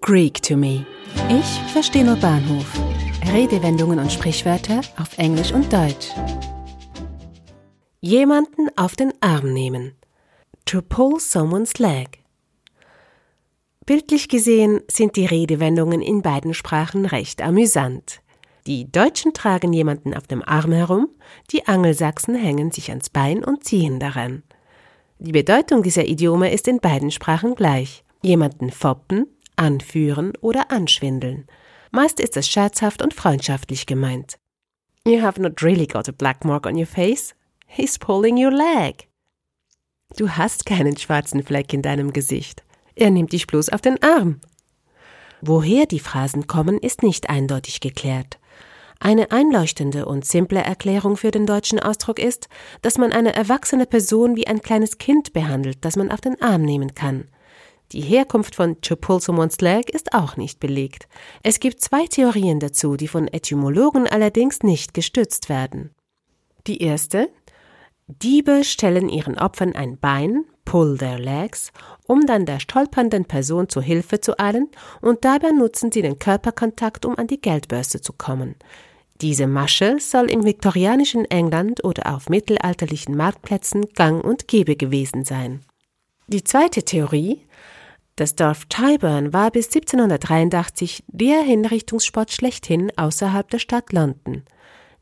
Greek to me. Ich verstehe nur Bahnhof. Redewendungen und Sprichwörter auf Englisch und Deutsch. Jemanden auf den Arm nehmen. To pull someone's leg. Bildlich gesehen sind die Redewendungen in beiden Sprachen recht amüsant. Die Deutschen tragen jemanden auf dem Arm herum, die Angelsachsen hängen sich ans Bein und ziehen daran. Die Bedeutung dieser Idiome ist in beiden Sprachen gleich. Jemanden foppen, anführen oder anschwindeln. Meist ist es scherzhaft und freundschaftlich gemeint. You have not really got a black mark on your face. He's pulling your leg. Du hast keinen schwarzen Fleck in deinem Gesicht. Er nimmt dich bloß auf den Arm. Woher die Phrasen kommen, ist nicht eindeutig geklärt. Eine einleuchtende und simple Erklärung für den deutschen Ausdruck ist, dass man eine erwachsene Person wie ein kleines Kind behandelt, das man auf den Arm nehmen kann. Die Herkunft von to pull someone's leg ist auch nicht belegt. Es gibt zwei Theorien dazu, die von Etymologen allerdings nicht gestützt werden. Die erste Diebe stellen ihren Opfern ein Bein, pull their legs, um dann der stolpernden Person zu Hilfe zu eilen, und dabei nutzen sie den Körperkontakt, um an die Geldbörse zu kommen. Diese Masche soll im viktorianischen England oder auf mittelalterlichen Marktplätzen gang und gäbe gewesen sein. Die zweite Theorie das Dorf Tyburn war bis 1783 der Hinrichtungssport schlechthin außerhalb der Stadt London.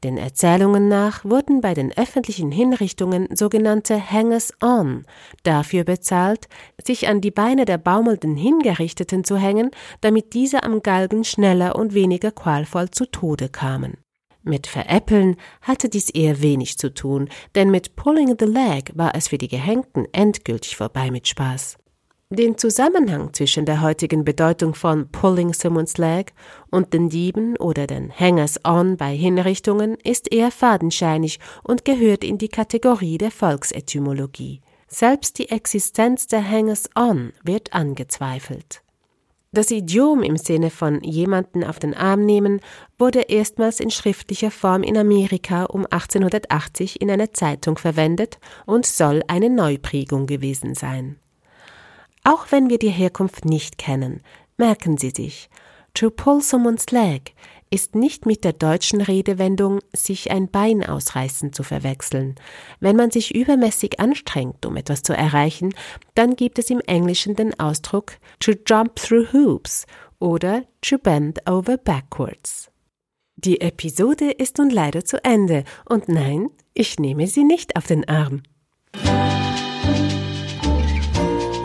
Den Erzählungen nach wurden bei den öffentlichen Hinrichtungen sogenannte Hangers-on dafür bezahlt, sich an die Beine der baumelnden Hingerichteten zu hängen, damit diese am Galgen schneller und weniger qualvoll zu Tode kamen. Mit Veräppeln hatte dies eher wenig zu tun, denn mit Pulling the Leg war es für die Gehängten endgültig vorbei mit Spaß. Den Zusammenhang zwischen der heutigen Bedeutung von Pulling Someone's Leg und den Dieben oder den Hangers-on bei Hinrichtungen ist eher fadenscheinig und gehört in die Kategorie der Volksetymologie. Selbst die Existenz der Hangers-on wird angezweifelt. Das Idiom im Sinne von jemanden auf den Arm nehmen wurde erstmals in schriftlicher Form in Amerika um 1880 in einer Zeitung verwendet und soll eine Neuprägung gewesen sein. Auch wenn wir die Herkunft nicht kennen, merken Sie sich, to pull someone's leg ist nicht mit der deutschen Redewendung sich ein Bein ausreißen zu verwechseln. Wenn man sich übermäßig anstrengt, um etwas zu erreichen, dann gibt es im Englischen den Ausdruck to jump through hoops oder to bend over backwards. Die Episode ist nun leider zu Ende und nein, ich nehme sie nicht auf den Arm.